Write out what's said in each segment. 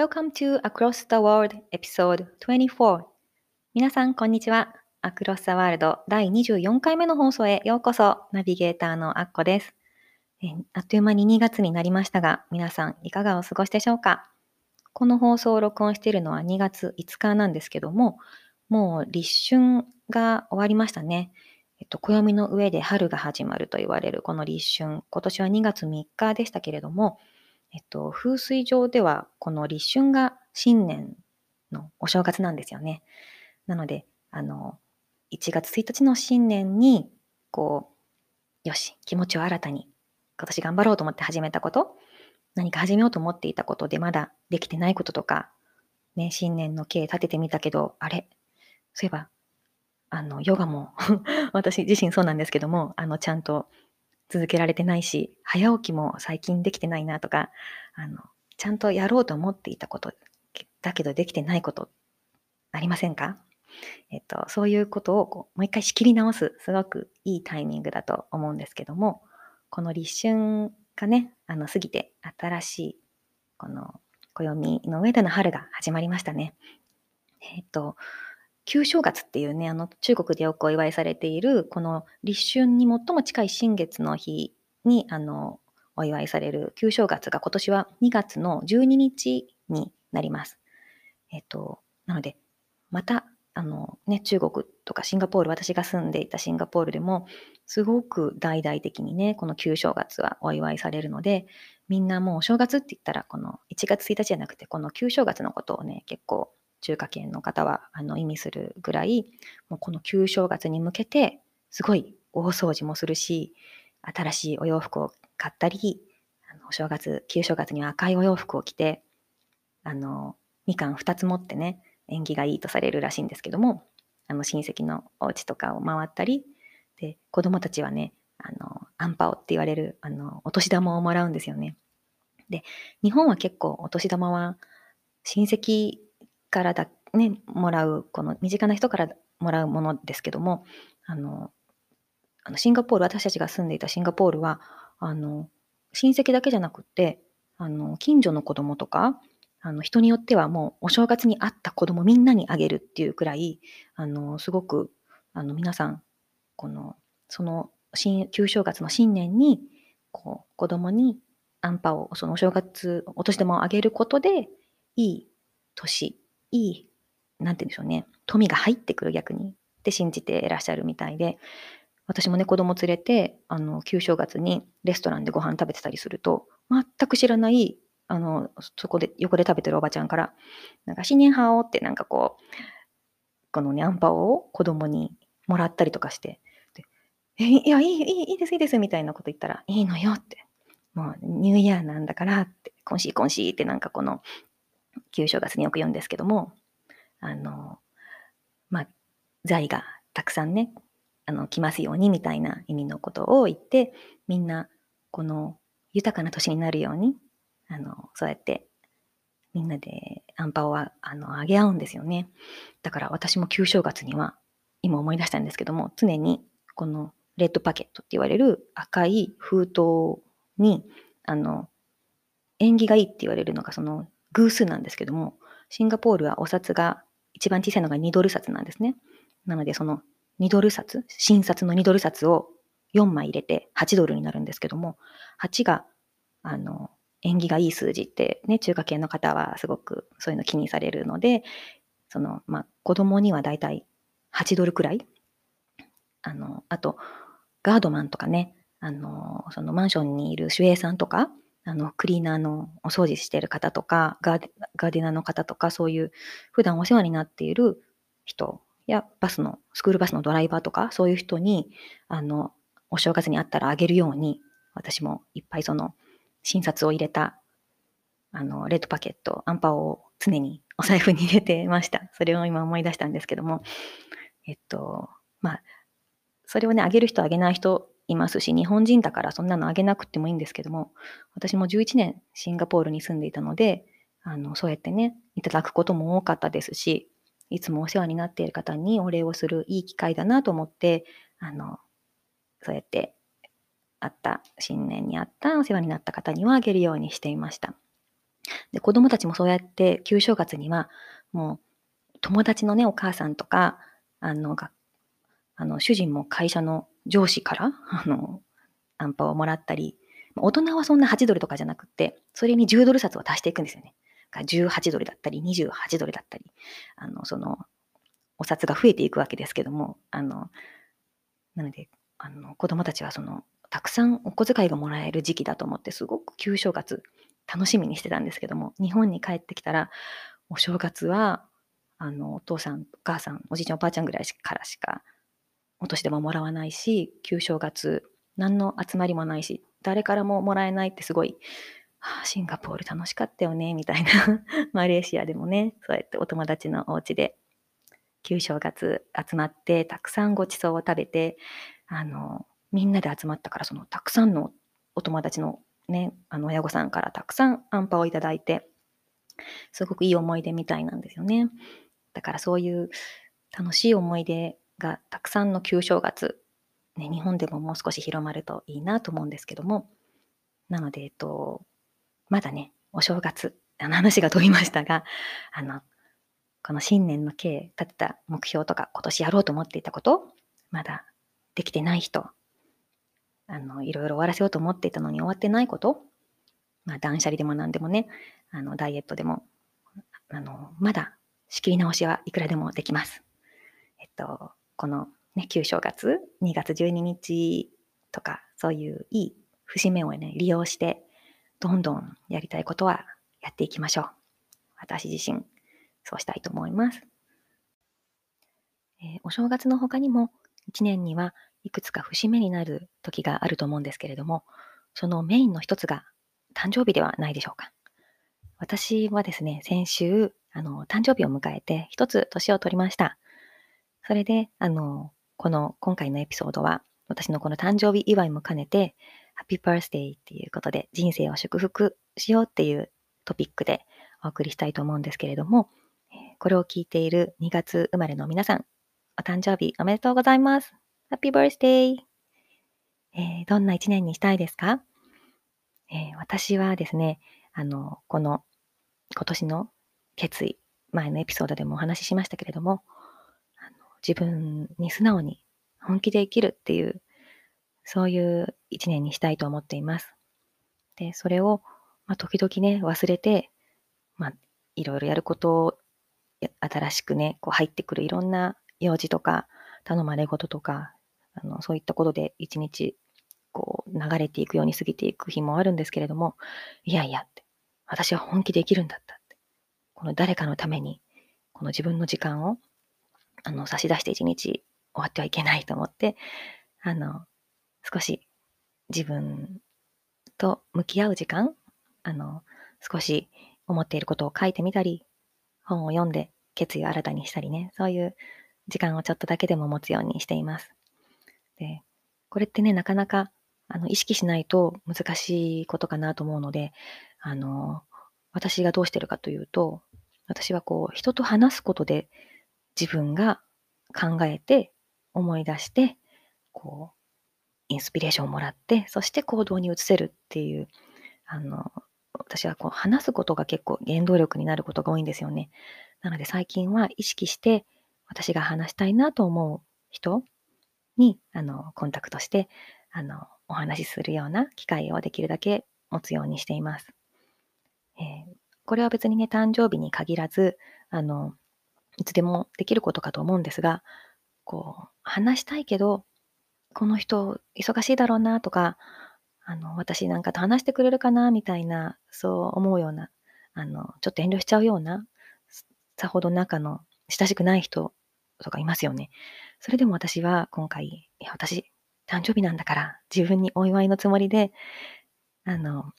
Welcome to Across the World Episode 24皆さん、こんにちは。アクロス・ザ・ワールド第24回目の放送へようこそ。ナビゲーターのアッコです。あっという間に2月になりましたが、皆さんいかがお過ごしでしょうか？この放送を録音しているのは2月5日なんですけども、もう立春が終わりましたね。えっと、暦の上で春が始まると言われるこの立春。今年は2月3日でしたけれども、えっと、風水上ではこの立春が新年のお正月なんですよね。なので、あの、1月1日の新年に、こう、よし、気持ちを新たに、今年頑張ろうと思って始めたこと、何か始めようと思っていたことでまだできてないこととか、ね、新年の計立ててみたけど、あれ、そういえば、あの、ヨガも 私自身そうなんですけども、あの、ちゃんと続けられてないし、早起きも最近できてないなとか、あの、ちゃんとやろうと思っていたこと、だけどできてないことありませんか？えっと、そういうことをこうもう一回仕切り直す、すごくいいタイミングだと思うんですけども、この立春がね、あの、過ぎて新しい、この暦の上での春が始まりましたね。えっと、旧正月っていうね、あの中国でよくお祝いされている、この立春に最も近い新月の日にあのお祝いされる旧正月が今年は2月の12日になります。えっと、なので、また、あのね、中国とかシンガポール、私が住んでいたシンガポールでも、すごく大々的にね、この旧正月はお祝いされるので、みんなもうお正月って言ったら、この1月1日じゃなくて、この旧正月のことをね、結構中華圏の方はあの意味するぐらい、もうこの旧正月に向けて、すごい大掃除もするし、新しいお洋服を買ったり、あのお正月、旧正月には赤いお洋服を着て、あの、みかん2つ持ってね、縁起がいいとされるらしいんですけども、あの親戚のお家とかを回ったり、で、子供たちはね、あの、アンパオって言われる、あの、お年玉をもらうんですよね。で、日本は結構お年玉は親戚からだ、ね、もらう、この身近な人からもらうものですけども、あの、あのシンガポール、私たちが住んでいたシンガポールは、あの、親戚だけじゃなくって、あの、近所の子供とか、あの、人によってはもうお正月に会った子供みんなにあげるっていうくらい、あの、すごく、あの、皆さん、この、その、新、旧正月の新年に、こう、子供にアンパを、そのお正月、お年玉をあげることで、いい年いい、なんて言うんでしょうね、富が入ってくる逆にって信じていらっしゃるみたいで、私もね、子供連れて、あの、旧正月にレストランでご飯食べてたりすると、全く知らない、あの、そこで、横で食べてるおばちゃんから、なんか、新年派をってなんかこう、このね、アンパオを子供にもらったりとかして、でえ、いや、いい、いい、いいです、いいです、みたいなこと言ったら、いいのよって、もう、ニューイヤーなんだからって、今週今週ってなんかこの、旧正月によく言うんですけども、あの、まあ、財がたくさんね、あの、来ますようにみたいな意味のことを言って、みんな、この豊かな年になるように、あの、そうやってみんなでアンパをあのあげ合うんですよね。だから私も旧正月には、今思い出したんですけども、常にこのレッドパケットって言われる赤い封筒に、あの、縁起がいいって言われるのがその偶数なんですけども、シンガポールはお札が一番小さいのが2ドル札なんですね。なので、その2ドル札、新札の2ドル札を4枚入れて8ドルになるんですけども、8が、あの、縁起がいい数字ってね、中華系の方はすごくそういうの気にされるので、その、まあ、子供にはだいたい8ドルくらい。あの、あと、ガードマンとかね、あの、そのマンションにいる守衛さんとか、あの、クリーナーのお掃除してる方とか、ガーデナーの方とか、そういう普段お世話になっている人やバスの、スクールバスのドライバーとか、そういう人に、あの、お正月にあったらあげるように、私もいっぱいその、診察を入れた、あの、レッドパケット、アンパオを常にお財布に入れてました。それを今思い出したんですけども、えっと、まあ、それをね、あげる人あげない人いますし、日本人だからそんなのあげなくてもいいんですけども、私も11年シンガポールに住んでいたので、あの、そうやってね、いただくことも多かったですし、いつもお世話になっている方にお礼をするいい機会だなと思って、あの、そうやってあった、新年にあったお世話になった方にはあげるようにしていました。で、子供たちもそうやって旧正月には、もう友達のね、お母さんとか、あの、があの主人も会社の上司から、あの、アンパをもらったり、大人はそんな8ドルとかじゃなくて、それに10ドル札を足していくんですよね。18ドルだったり、28ドルだったり、あの、その、お札が増えていくわけですけども、あの、なので、あの、子供たちはその、たくさんお小遣いがもらえる時期だと思って、すごく旧正月楽しみにしてたんですけども、日本に帰ってきたら、お正月は、あの、お父さん、お母さん、おじいちゃん、おばあちゃんぐらいからしか、お年玉もらわないし、旧正月、何の集まりもないし、誰からももらえないってすごい、はあ、シンガポール楽しかったよね、みたいな。マレーシアでもね、そうやってお友達のお家で、旧正月集まって、たくさんごちそうを食べて、あの、みんなで集まったから、そのたくさんのお友達のね、あの親御さんからたくさんアンパをいただいて、すごくいい思い出みたいなんですよね。だからそういう楽しい思い出がたくさんの旧正月、ね、日本でももう少し広まるといいなと思うんですけども、なので、えっと、まだね、お正月、あの話が飛びましたが、あの、この新年の計立てた目標とか今年やろうと思っていたこと、まだできてない人、あの、いろいろ終わらせようと思っていたのに終わってないこと、まあ、断捨離でも何でもね、あの、ダイエットでも、あの、まだ仕切り直しはいくらでもできます。えっと、このね、旧正月、2月12日とか、そういういい節目をね、利用して、どんどんやりたいことはやっていきましょう。私自身、そうしたいと思います。えー、お正月の他にも、1年にはいくつか節目になる時があると思うんですけれども、そのメインの一つが誕生日ではないでしょうか。私はですね、先週、あの、誕生日を迎えて一つ年を取りました。それで、あの、この今回のエピソードは、私のこの誕生日祝いも兼ねて、ハッピーバースデーっていうことで、人生を祝福しようっていうトピックでお送りしたいと思うんですけれども、これを聞いている2月生まれの皆さん、お誕生日おめでとうございます。ハッピーバースデー、えー、どんな一年にしたいですか、えー、私はですね、あの、この今年の決意、前のエピソードでもお話ししましたけれども、自分に素直に本気で生きるっていう、そういう一年にしたいと思っています。で、それを、まあ、時々ね、忘れて、まあ、いろいろやることを、新しくね、こう入ってくるいろんな用事とか、頼まれ事とか、あのそういったことで一日こう流れていくように過ぎていく日もあるんですけれども、いやいやって、私は本気で生きるんだったって。この誰かのために、この自分の時間をあの差し出して一日終わってはいけないと思って、あの、少し自分と向き合う時間、あの、少し思っていることを書いてみたり、本を読んで決意を新たにしたりね、そういう時間をちょっとだけでも持つようにしています。で、これってね、なかなかあの意識しないと難しいことかなと思うので、あの、私がどうしてるかというと、私はこう、人と話すことで自分が考えて、思い出して、こう、インスピレーションをもらって、そして行動に移せるっていう、あの、私はこう話すことが結構原動力になることが多いんですよね。なので最近は意識して私が話したいなと思う人に、あの、コンタクトして、あの、お話しするような機会をできるだけ持つようにしています。えー、これは別にね、誕生日に限らず、あの、いつでもできることかと思うんですが、こう、話したいけど、この人忙しいだろうなとか、あの、私なんかと話してくれるかなみたいな、そう思うような、あの、ちょっと遠慮しちゃうような、さほど仲の親しくない人とかいますよね。それでも私は今回、いや、私、誕生日なんだから、自分にお祝いのつもりで、あの、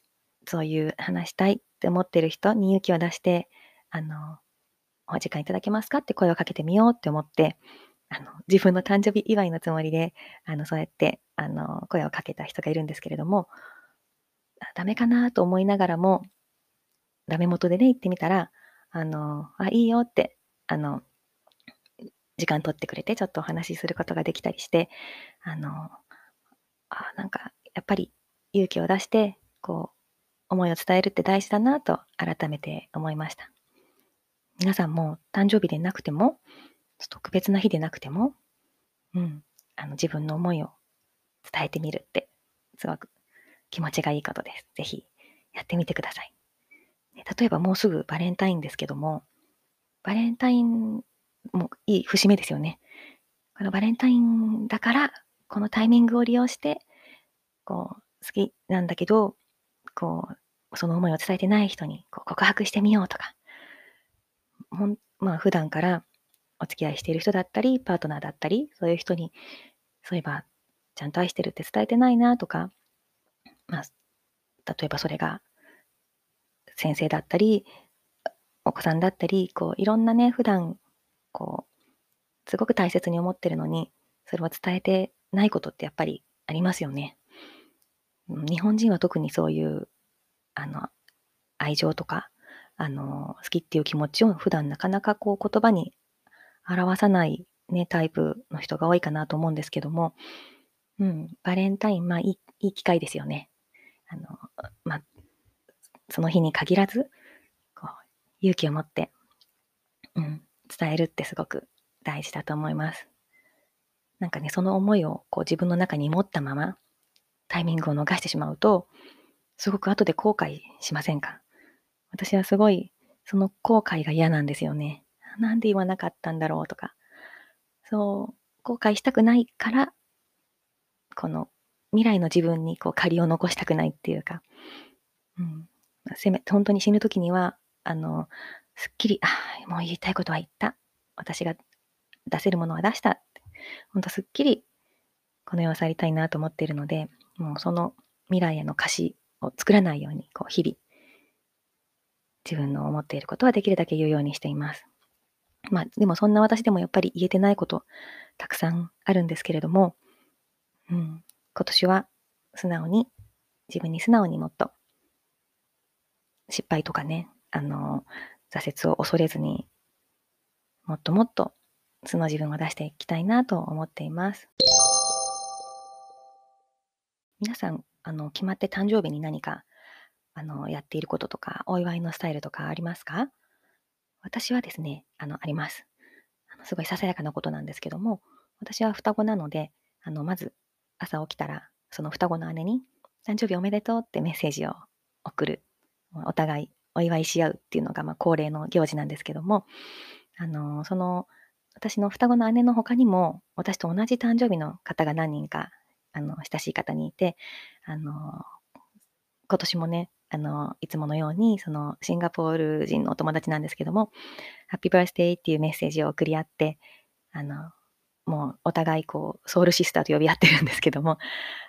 そういう話したいって思ってる人に勇気を出して、あの、お時間いただけますか？って声をかけてみようって思って、あの、自分の誕生日祝いのつもりで、あの、そうやって、あの、声をかけた人がいるんですけれども、ダメかなと思いながらも、ダメ元でね、行ってみたら、あの、あ、いいよって、あの、時間取ってくれて、ちょっとお話しすることができたりして、あの、あ、なんか、やっぱり勇気を出して、こう、思いを伝えるって大事だなと改めて思いました。皆さんも誕生日でなくても、特別な日でなくても、うん、あの自分の思いを伝えてみるって、すごく気持ちがいいことです。ぜひやってみてください。例えばもうすぐバレンタインですけども、バレンタインもいい節目ですよね。このバレンタインだから、このタイミングを利用して、こう、好きなんだけど、こう、その思いを伝えてない人にこう告白してみようとか、ほんまあ普段からお付き合いしている人だったり、パートナーだったり、そういう人に、そういえば、ちゃんと愛してるって伝えてないなとか、まあ、例えばそれが先生だったり、お子さんだったり、こう、いろんなね、普段、こう、すごく大切に思ってるのに、それを伝えてないことってやっぱりありますよね。日本人は特にそういう、あの、愛情とか、あの、好きっていう気持ちを普段なかなかこう言葉に表さないね、タイプの人が多いかなと思うんですけども、うん、バレンタイン、まあいいいい機会ですよね。あの、まあ、その日に限らず、こう、勇気を持って、うん、伝えるってすごく大事だと思います。なんかね、その思いをこう自分の中に持ったまま、タイミングを逃してしまうと、すごく後で後悔しませんか？私はすごい、その後悔が嫌なんですよね。なんで言わなかったんだろうとか。そう、後悔したくないから、この未来の自分にこう借りを残したくないっていうか、うん、せめ、本当に死ぬ時には、あの、すっきり、ああ、もう言いたいことは言った。私が出せるものは出した。本当すっきり、この世を去りたいなと思っているので、もうその未来への歌詞を作らないように、こう、日々、自分の思っていることはできるだけ言うようにしています。まあ、でもそんな私でもやっぱり言えてないことたくさんあるんですけれども、うん、今年は素直に、自分に素直にもっと失敗とかね、あの、挫折を恐れずに、もっともっと素の自分を出していきたいなと思っています。皆さん、あの、決まって誕生日に何か、あの、やっていることとか、お祝いのスタイルとかありますか？私はですね、あの、あります。あのすごいささやかなことなんですけども、私は双子なので、あの、まず朝起きたら、その双子の姉に、誕生日おめでとうってメッセージを送るお互いお祝いし合うっていうのが、まあ、恒例の行事なんですけども、あの、その、私の双子の姉の他にも、私と同じ誕生日の方が何人か、あの、親しい方にいて、あの、今年もね、あの、いつものように、その、シンガポール人のお友達なんですけども、ハッピーバースデーっていうメッセージを送り合って、あの、もうお互いこう、ソウルシスターと呼び合ってるんですけども、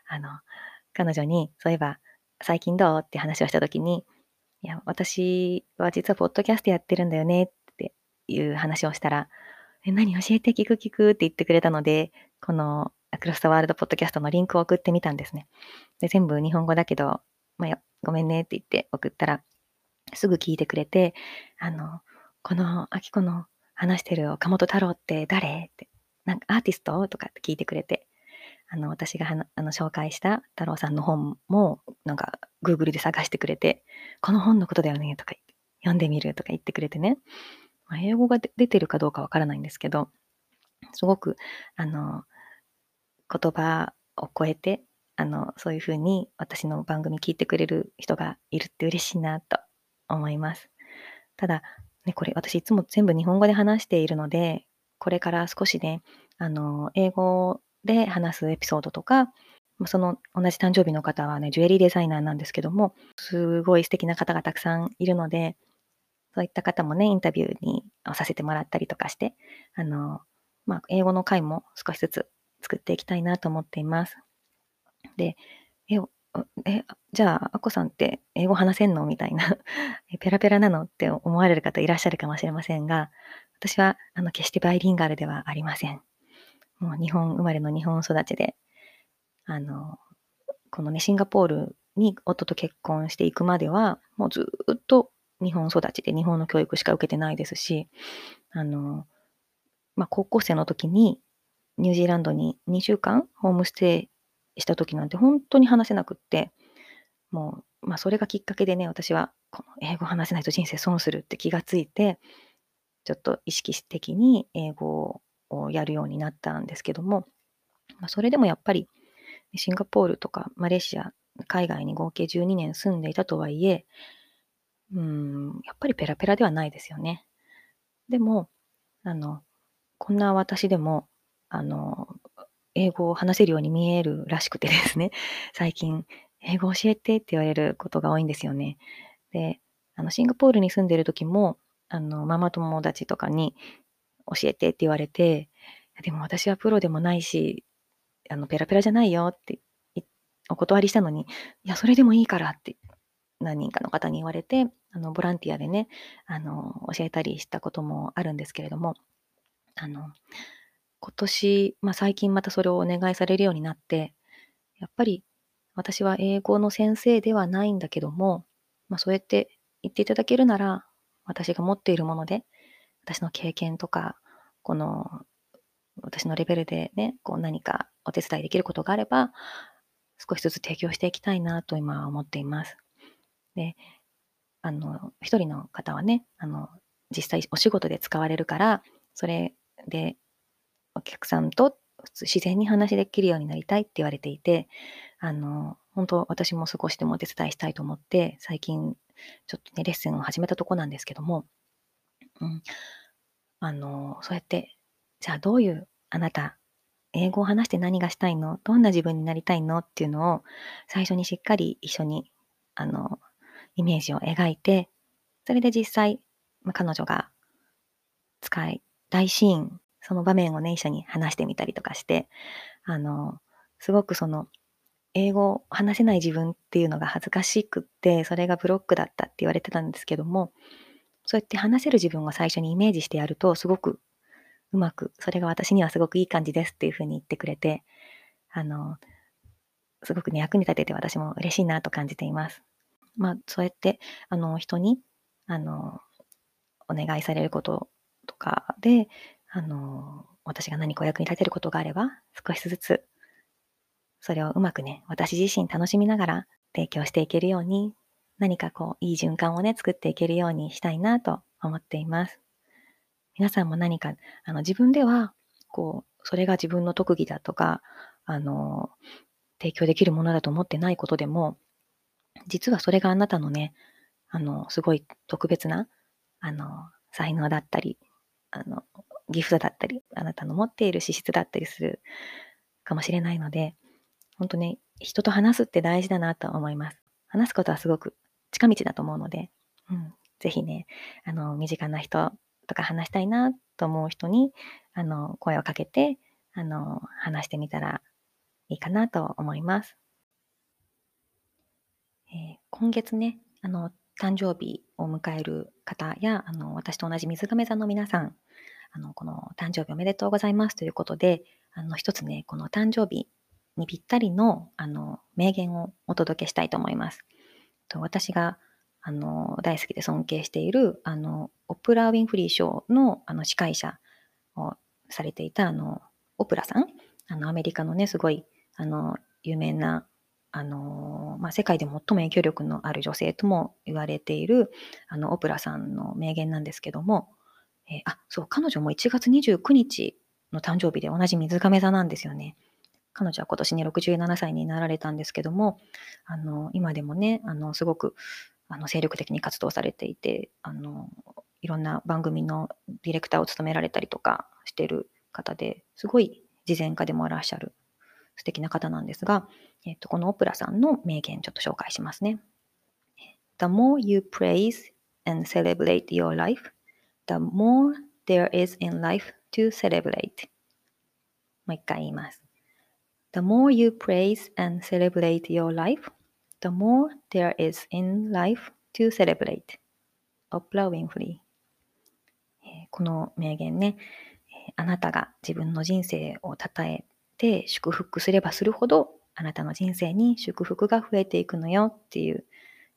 あの、彼女に、そういえば、最近どう？って話をしたときに、いや、私は実はポッドキャストやってるんだよねっていう話をしたら、え、何？教えて聞く聞くって言ってくれたので、このアクロスタワールドポッドキャストのリンクを送ってみたんですね。で、全部日本語だけど、まあ、ごめんねって言って送ったら、すぐ聞いてくれて、あの、この、あきこの話してる岡本太郎って誰？って、なんかアーティスト？とかって聞いてくれて、あの、私があの紹介した太郎さんの本も、なんか、Google で探してくれて、この本のことだよね、とか、読んでみるとか言ってくれてね。まあ、英語が出てるかどうかわからないんですけど、すごく、あの、言葉を超えて、あの、そういうふうに私の番組聞いてくれる人がいるって嬉しいなと思います。ただ、ね、これ私いつも全部日本語で話しているので、これから少しね、あの、英語で話すエピソードとか、その同じ誕生日の方はね、ジュエリーデザイナーなんですけども、すごい素敵な方がたくさんいるので、そういった方もね、インタビューにさせてもらったりとかして、あの、まあ、英語の回も少しずつ作っていきたいなと思っています。で、ええ、じゃあ、アッコさんって英語話せんの？みたいな。ペラペラなの？って思われる方いらっしゃるかもしれませんが、私はあの決してバイリンガルではありません。もう日本生まれの日本育ちで、あの、このね、シンガポールに夫と結婚していくまでは、もうずっと日本育ちで日本の教育しか受けてないですし、あの、まあ、高校生の時にニュージーランドに2週間ホームステイした時なんて本当に話せなくって、もう、まあ、それがきっかけでね、私はこの英語話せないと人生損するって気がついて、ちょっと意識的に英語をやるようになったんですけども、まあ、それでもやっぱりシンガポールとかマレーシア、海外に合計12年住んでいたとはいえ、うん、やっぱりペラペラではないですよね。でも、あの、こんな私でも、あの、英語を話せるように見えるらしくてですね、最近、英語教えてって言われることが多いんですよね。で、あの、シンガポールに住んでる時も、あの、ママ友達とかに教えてって言われて、でも私はプロでもないし、あの、ペラペラじゃないよってお断りしたのに、いや、それでもいいからって何人かの方に言われて、あの、ボランティアでね、あの、教えたりしたこともあるんですけれども、あの、今年、まあ最近またそれをお願いされるようになって、やっぱり私は英語の先生ではないんだけども、まあそうやって言っていただけるなら、私が持っているもので、私の経験とか、この、私のレベルでね、こう何かお手伝いできることがあれば、少しずつ提供していきたいなと今は思っています。で、あの、一人の方はね、あの、実際お仕事で使われるから、それでお客さんと自然に話できるようになりたいって言われていて、あの、本当私も少しでもお手伝いしたいと思って、最近ちょっとね、レッスンを始めたとこなんですけども、うん、あの、そうやって、じゃあどういうあなた、英語を話して何がしたいの？どんな自分になりたいの？っていうのを最初にしっかり一緒に、あの、イメージを描いて、それで実際、まあ、彼女が使い大シーン、その場面をね、一緒に話してみたりとかして、あの、すごくその、英語を話せない自分っていうのが恥ずかしくって、それがブロックだったって言われてたんですけども、そうやって話せる自分を最初にイメージしてやると、すごくうまく、それが私にはすごくいい感じですっていうふうに言ってくれて、あの、すごくね、役に立てて私も嬉しいなと感じています。まあ、そうやって、あの、人に、あの、お願いされることとかで、あの、私が何かお役に立てることがあれば、少しずつ、それをうまくね、私自身楽しみながら提供していけるように、何かこう、いい循環をね、作っていけるようにしたいなと思っています。皆さんも何か、あの、自分では、こう、それが自分の特技だとか、あの、提供できるものだと思ってないことでも、実はそれがあなたのね、あの、すごい特別な、あの、才能だったり、あの、ギフトだったり、あなたの持っている資質だったりするかもしれないので、本当ね、人と話すって大事だなと思います。話すことはすごく近道だと思うので、うん、ぜひね、あの、身近な人とか話したいなと思う人に、あの、声をかけて、あの、話してみたらいいかなと思います。えー、今月ね、あの、誕生日を迎える方や、あの、私と同じ水亀座の皆さん、あの、この誕生日おめでとうございますということで、あの、一つね、この誕生日にぴったりの、あの、名言をお届けしたいと思います。と私が、あの、大好きで尊敬している、あの、オプラ・ウィンフリー賞の、あの、司会者をされていた、あの、オプラさん、あの、アメリカのね、すごい、あの、有名なあの、まあ、世界で最も影響力のある女性とも言われている、あの、オプラさんの名言なんですけども、えー、あ、そう、彼女も1月29日の誕生日で同じ水亀座なんですよね。彼女は今年に67歳になられたんですけども、あの、今でもね、あの、すごく、あの、精力的に活動されていて、あの、いろんな番組のディレクターを務められたりとかしてる方ですごい慈善家でもいらっしゃる素敵な方なんですが、えっと、このオプラさんの名言ちょっと紹介しますね。The more you praise and celebrate your life, the more there is in life to celebrate. もう一回言います。The more you praise and celebrate your life, The more there is in life to celebrate. Oprah Winfrey えこの名言ね、えあなたが自分の人生を称えて祝福すればするほどあなたの人生に祝福が増えていくのよっていう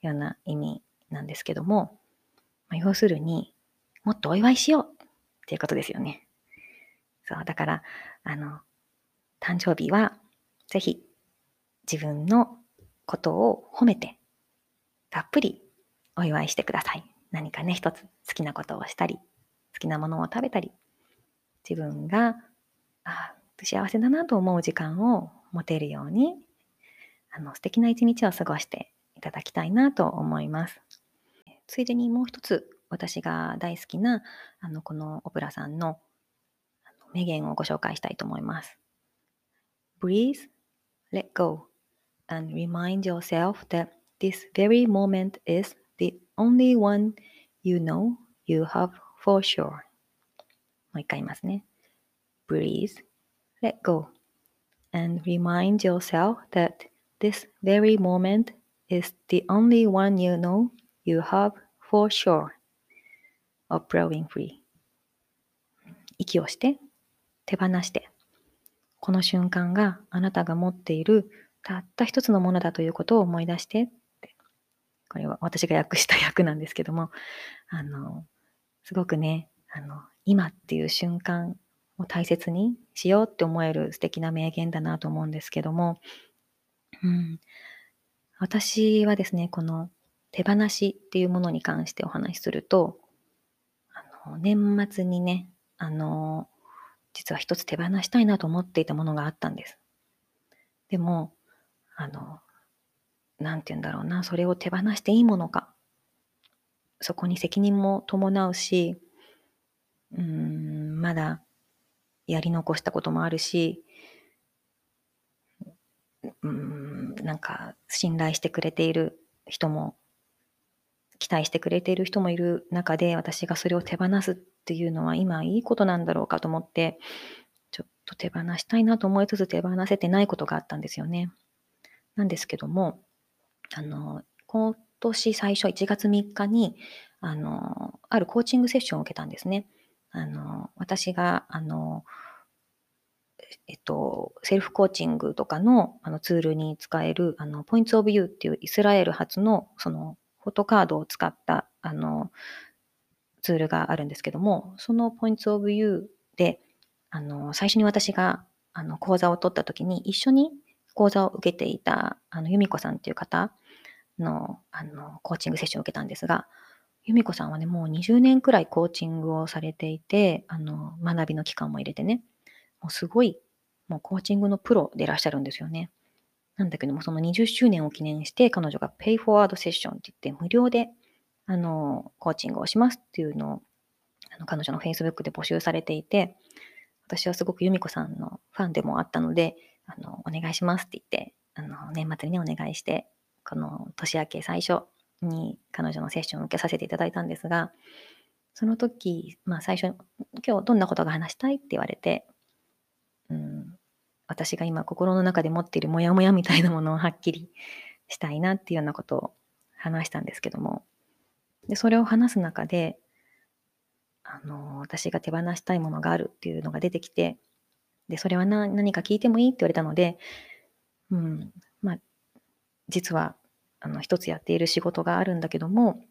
ような意味なんですけども、まあ要するにもっとお祝いしようっていうことですよね。そう、だから、あの、誕生日はぜひ自分のことを褒めてたっぷりお祝いしてください。何かね、一つ好きなことをしたり、好きなものを食べたり、自分があ幸せだなと思う時間を持てるように、あの素敵な一日を過ごしていただきたいなと思います。ついでにもう一つ私が大好きなあのこのオプラさんのあの名言をご紹介したいと思います。Breathe, let go, and remind yourself that this very moment is the only one you know you have for sure. もう一回言いますね。Breathe, let go, and remind yourself that this very moment is the only one you know you have for sure. Oprah Winfrey 息をして手放してこの瞬間があなたが持っているたった一つのものだということを思い出しててこれは私が訳した訳なんですけどもあのすごくねあの今っていう瞬間を大切にしようって思える素敵な名言だなと思うんですけども、うん、私はですねこの手放しっていうものに関してお話しすると年末にねあの実は一つ手放したいなと思っていたものがあったんです。でも、あの、なんて言うんだろうな、それを手放していいものか。そこに責任も伴うし、うん、まだやり残したこともあるし、うん、なんか信頼してくれている人も、期待してくれている人もいる中で、私がそれを手放すっていうのは今いいことなんだろうかと思って、ちょっと手放したいなと思いつつ手放せてないことがあったんですよね。なんですけども、あの、今年最初1月3日に、あの、あるコーチングセッションを受けたんですね。あの、私が、あの、えっと、セルフコーチングとかのあのツールに使える、あの、ポイントオブユーっていうイスラエル発の、その、フォトカードを使った、あの、ツールがあるんですけども、そのポイントオブユーで、あの、最初に私が、あの、講座を取った時に、一緒に講座を受けていた、あの、由美子さんっていう方の、あの、コーチングセッションを受けたんですが、由美子さんはね、もう20年くらいコーチングをされていて、あの、学びの期間も入れてね、もうすごい、もうコーチングのプロでいらっしゃるんですよね。なんだけども、その20周年を記念して、彼女が Pay Forward Session って言って、無料で、あの、コーチングをしますっていうのを、あの彼女の Facebook で募集されていて、私はすごく由美子さんのファンでもあったので、あの、お願いしますって言って、あの、年末にね、お願いして、この年明け最初に彼女のセッションを受けさせていただいたんですが、その時、まあ最初、今日どんなことが話したいって言われて、うん、私が今心の中で持っているモヤモヤみたいなものをはっきりしたいなっていうようなことを話したんですけども、で、それを話す中で、あの、私が手放したいものがあるっていうのが出てきて、で、それは何何か聞いてもいいって言われたので、うん、まあ、実は、あの、一つやっている仕事があるんだけども、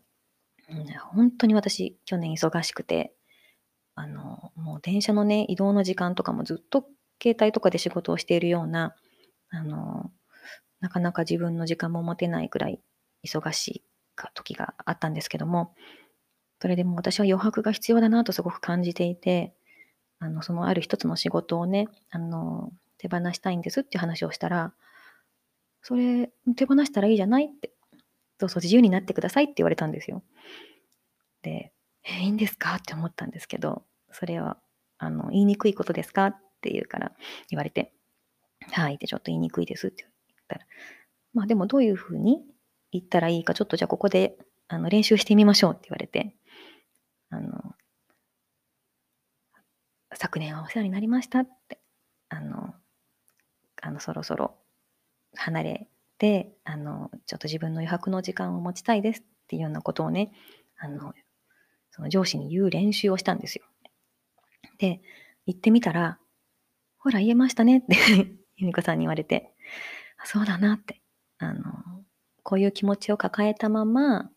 うん、本当に私、去年忙しくて、あの、もう電車のね、移動の時間とかもずっと携帯とかで仕事をしているような、あの、なかなか自分の時間も持てないくらい忙しいか時があったんですけども、それでも私は余白が必要だなとすごく感じていて、あの、そのある一つの仕事をね、あの、手放したいんですっていう話をしたら、それ手放したらいいじゃないって、どうぞ自由になってくださいって言われたんですよ。で、え、いいんですかって思ったんですけど、それは、あの、言いにくいことですかっって言うから、言われて、はいってちょっと言いにくいですって言ったら、まあでもどういうふうに言ったらいいか、ちょっとじゃあここであの練習してみましょうって言われて、あの、昨年はお世話になりましたって、あの、あのそろそろ離れで、あの、ちょっと自分の余白の時間を持ちたいですっていうようなことをね、あの、その上司に言う練習をしたんですよ。で、言ってみたら、ほら、言えましたねって 由美子さんに言われて、そうだなって、あの、こういう気持ちを抱えたまま、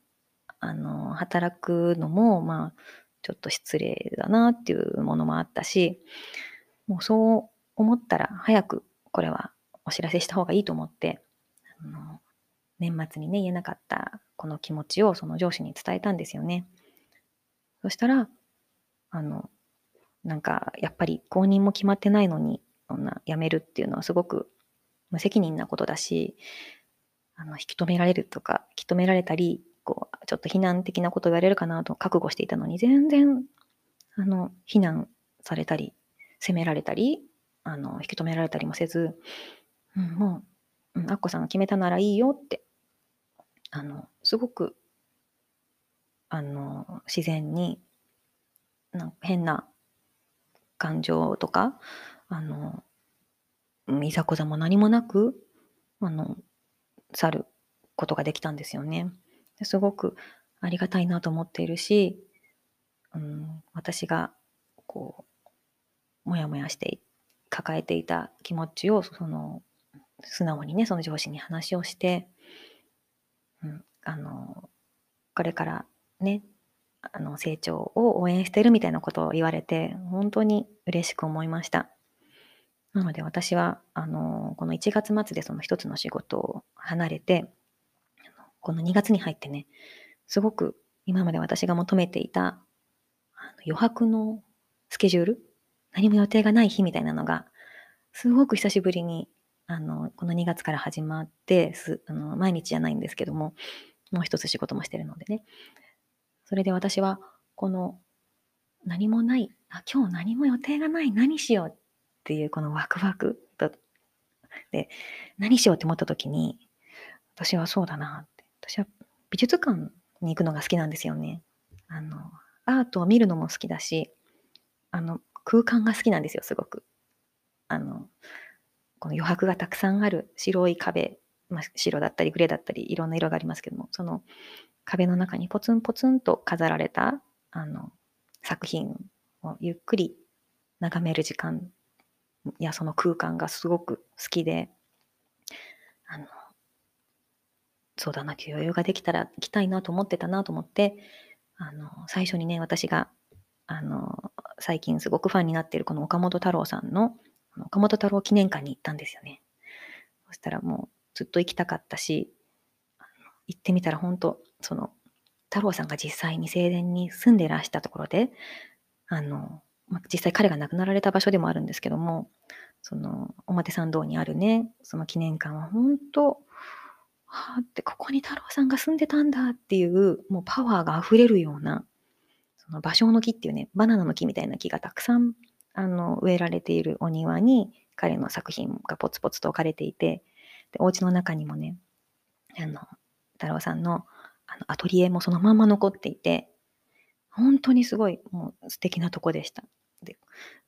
あの、働くのも、まあ、ちょっと失礼だなっていうものもあったし、もうそう思ったら早くこれはお知らせした方がいいと思って、あの年末にね、言えなかったこの気持ちをその上司に伝えたんですよね。そしたら、あの、なんかやっぱり公認も決まってないのに、そんな辞めるっていうのはすごく無責任なことだし、あの引き止められるとか、引き止められたり、こう、ちょっと非難的なこと言われるかなと覚悟していたのに、全然、あの、非難されたり、責められたり、あの、引き止められたりもせず、うん、もう、うん、アッコさんが決めたならいいよって、あの、すごく、あの、自然に、なんか変な感情とか、あの、いざこざも何もなく、あの、去ることができたんですよね。すごくありがたいなと思っているし、うん、私がこう、もやもやして抱えていた気持ちを、その、素直にね、その上司に話をして、うん、あの、これからね、あの成長を応援してるみたいなことを言われて、本当に嬉しく思いました。なので私は、あの、この1月末でその一つの仕事を離れて、この2月に入ってね、すごく今まで私が求めていた余白のスケジュール、何も予定がない日みたいなのが、すごく久しぶりに、あの、この2月から始まってすあの、毎日じゃないんですけども、もう一つ仕事もしてるのでね。それで私は、この何もない、あ、今日何も予定がない、何しようっていうこのワクワクと、で、何しようって思った時に、私はそうだなって。私は美術館に行くのが好きなんですよね。あの、アートを見るのも好きだし、あの、空間が好きなんですよ、すごく。あの、この余白がたくさんある白い壁、まあ、白だったりグレーだったりいろんな色がありますけども、その壁の中にポツンポツンと飾られたあの作品をゆっくり眺める時間やその空間がすごく好きであのそうだな余裕ができたら行きたいなと思ってたなと思ってあの最初にね私があの最近すごくファンになっているこの岡本太郎さんの岡本太郎記念館に行ったんですよね。そしたらもうずっと行きたかったし行ってみたら本当その太郎さんが実際に正殿に住んでらしたところであのまあ、実際彼が亡くなられた場所でもあるんですけども、その表参道にあるね、その記念館は本当、はあって、ここに太郎さんが住んでたんだっていう、もうパワーが溢れるような、その芭蕉の木っていうね、バナナの木みたいな木がたくさんあの植えられているお庭に、彼の作品がポツポツと置かれていて、で、お家の中にもね、あの、太郎さんののアトリエもそのまま残っていて、本当にすごいもう素敵なとこでした。で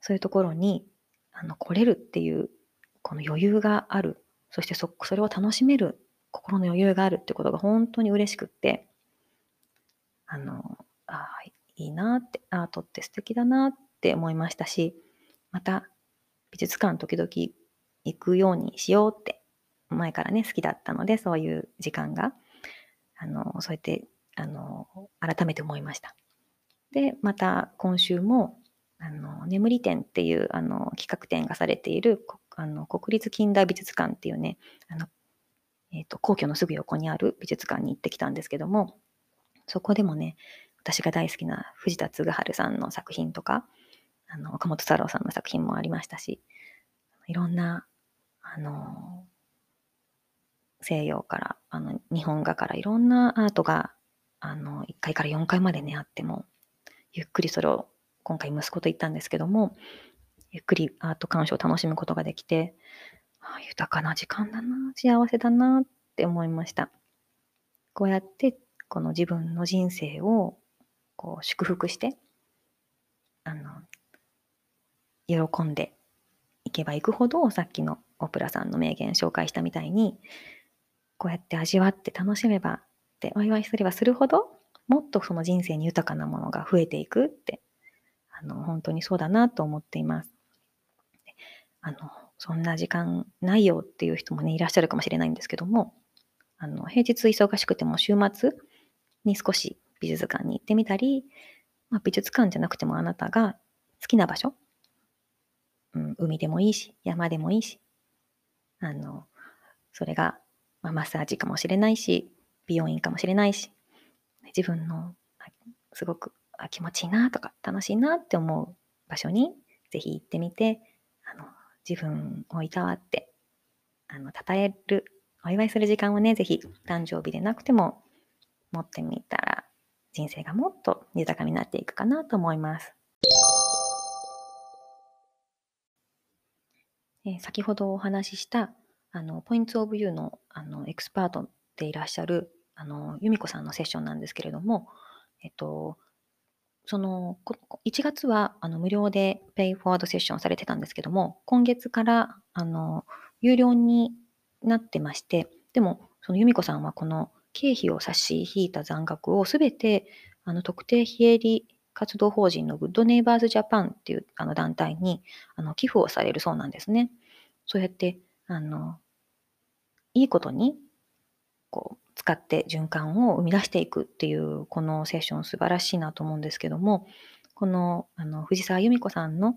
そういうところにあの来れるっていうこの余裕があるそしてそそれを楽しめる心の余裕があるってことが本当に嬉しくってあのあいいなってアートって素敵だなって思いましたしまた美術館時々行くようにしようって前からね好きだったのでそういう時間があのそうやってあの改めて思いました。でまた今週もあの眠り展っていうあの企画展がされているあの国立近代美術館っていうねあの、えーと、皇居のすぐ横にある美術館に行ってきたんですけどもそこでもね私が大好きな藤田嗣治さんの作品とかあの岡本太郎さんの作品もありましたしいろんなあの西洋からあの日本画からいろんなアートがあの1階から4階までねあってもゆっくりそれを今回息子と行ったんですけども、ゆっくりアート鑑賞を楽しむことができて、あ豊かな時間だな、幸せだなって思いました。こうやってこの自分の人生をこう祝福して、あの、喜んでいけばいくほど、さっきのオプラさんの名言紹介したみたいに、こうやって味わって楽しめばってお祝いすればするほど、もっとその人生に豊かなものが増えていくって、あの、本当にそうだなと思っています。あの、そんな時間ないよっていう人もね、いらっしゃるかもしれないんですけども、あの、平日忙しくても週末に少し美術館に行ってみたり、まあ、美術館じゃなくてもあなたが好きな場所、うん、海でもいいし、山でもいいし、あの、それが、まあ、マッサージかもしれないし、美容院かもしれないし、自分のすごく気持ちいいなとか楽しいなって思う場所にぜひ行ってみて、あの自分をいたわって、あの、称える、お祝いする時間をね、ぜひ誕生日でなくても持ってみたら人生がもっと豊かになっていくかなと思います。え先ほどお話ししたあのポイントオブユーのあのエクスパートでいらっしゃるあの由美子さんのセッションなんですけれども、えっと、その1月はあの無料でペイフォワードセッションされてたんですけども、今月からあの有料になってまして、でもその由美子さんはこの経費を差し引いた残額をすべてあの特定非営利活動法人のグッドネイバーズジャパンっていうあの団体にあの寄付をされるそうなんですね。そうやってあのいいことにこう使って循環を生み出していくっていうこのセッション素晴らしいなと思うんですけどもこのあの藤沢由美子さんの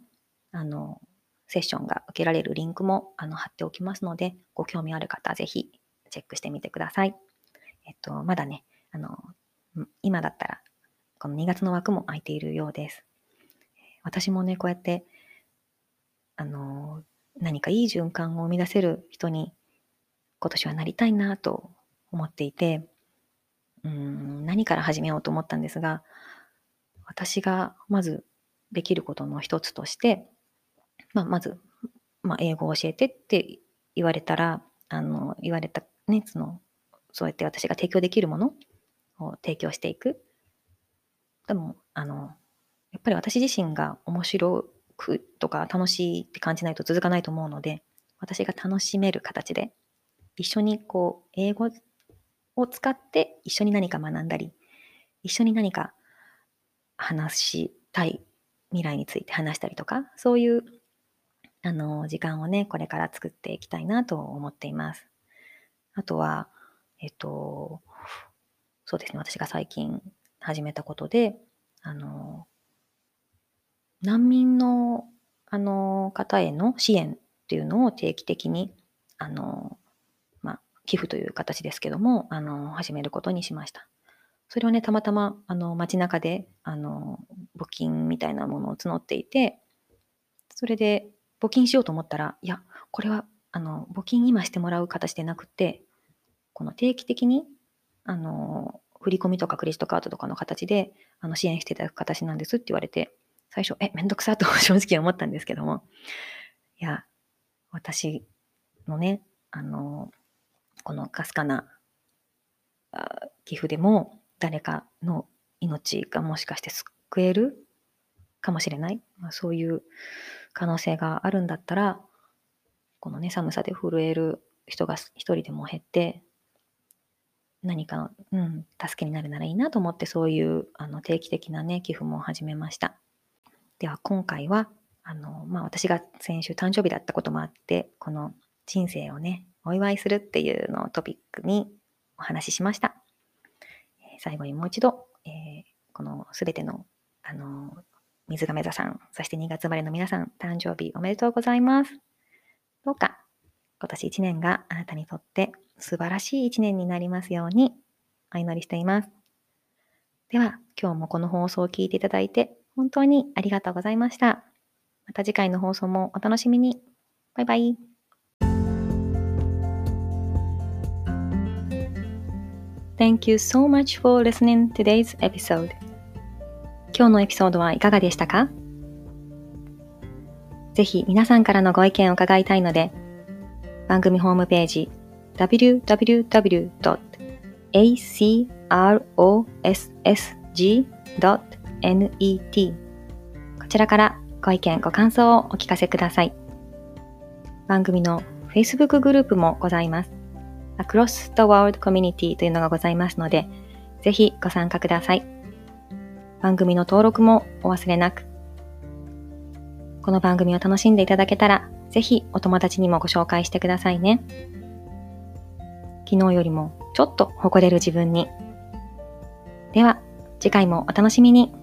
あのセッションが受けられるリンクもあの貼っておきますのでご興味ある方ぜひチェックしてみてください。えっと、まだね、あの、今だったらこの2月の枠も空いているようです。私もね、こうやってあの何かいい循環を生み出せる人に今年はなりたいなと思っていて、うん、何から始めようと思ったんですが、私がまずできることの一つとして、まあ、まず、まあ、英語を教えてって言われたら、あの、言われたね、その、そうやって私が提供できるものを提供していく。でも、あの、やっぱり私自身が面白くとか楽しいって感じないと続かないと思うので、私が楽しめる形で、一緒にこう、英語を使って一緒に何か学んだり、一緒に何か話したい未来について話したりとか、そういうあの時間をね、これから作っていきたいなと思っています。あとは、えっと、そうですね、私が最近始めたことで、あの、難民のあの方への支援っていうのを定期的にあのま寄付という形ですけども、あの、始めることにしました。それをね、たまたま、あの、街中で、あの、募金みたいなものを募っていて、それで募金しようと思ったら、いや、これは、あの、募金今してもらう形でなくて、この定期的に、あの、振り込みとかクレジットカードとかの形で、あの、支援していただく形なんですって言われて、最初、え、めんどくさと 正直思ったんですけども、いや、私のね、あの、このかすかな寄付でも誰かの命がもしかして救えるかもしれない、まあ、そういう可能性があるんだったらこのね寒さで震える人が一人でも減って何かの、うん、助けになるならいいなと思ってそういうあの定期的なね寄付も始めました。では今回はあの、まあ、私が先週誕生日だったこともあってこの人生をねお祝いするっていうのをトピックにお話ししました。最後にもう一度、えー、このすべての、あの水亀座さん、そして2月生まれの皆さん、誕生日おめでとうございます。どうか、今年1年があなたにとって素晴らしい1年になりますようにお祈りしています。では、今日もこの放送を聞いていただいて本当にありがとうございました。また次回の放送もお楽しみに。バイバイ。Thank you so much for listening today's episode. 今日のエピソードはいかがでしたか？ぜひ皆さんからのご意見を伺いたいので、番組ホームページ www.acrossg.com net こちらからご意見、ご感想をお聞かせください。番組の Facebook グループもございます。Across the World Community というのがございますので、ぜひご参加ください。番組の登録もお忘れなく。この番組を楽しんでいただけたら、ぜひお友達にもご紹介してくださいね。昨日よりもちょっと誇れる自分に。では、次回もお楽しみに。